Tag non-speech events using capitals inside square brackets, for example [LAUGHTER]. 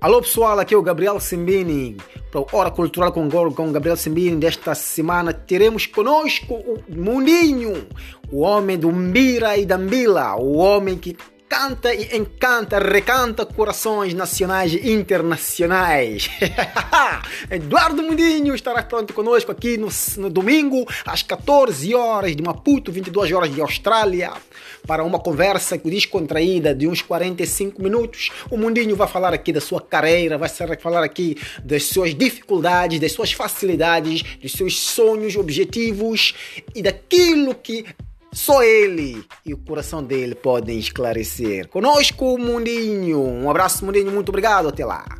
Alô pessoal, aqui é o Gabriel Simbini para o Hora Cultural com, com Gabriel Simbini. Desta semana teremos conosco o Mundinho, o homem do Mbira e da Mbila, o homem que canta e encanta, recanta corações nacionais e internacionais. [LAUGHS] Eduardo Mundinho estará pronto conosco aqui no, no, domingo, às 14 horas de Maputo, 22 horas de Austrália, para uma conversa descontraída de uns 45 minutos. O Mundinho vai falar aqui da sua carreira, vai falar aqui das suas dificuldades, das suas facilidades, dos seus sonhos, objetivos e daquilo que só ele e o coração dele podem esclarecer. Conosco, Mundinho. Um abraço, Mundinho. Muito obrigado. Até lá.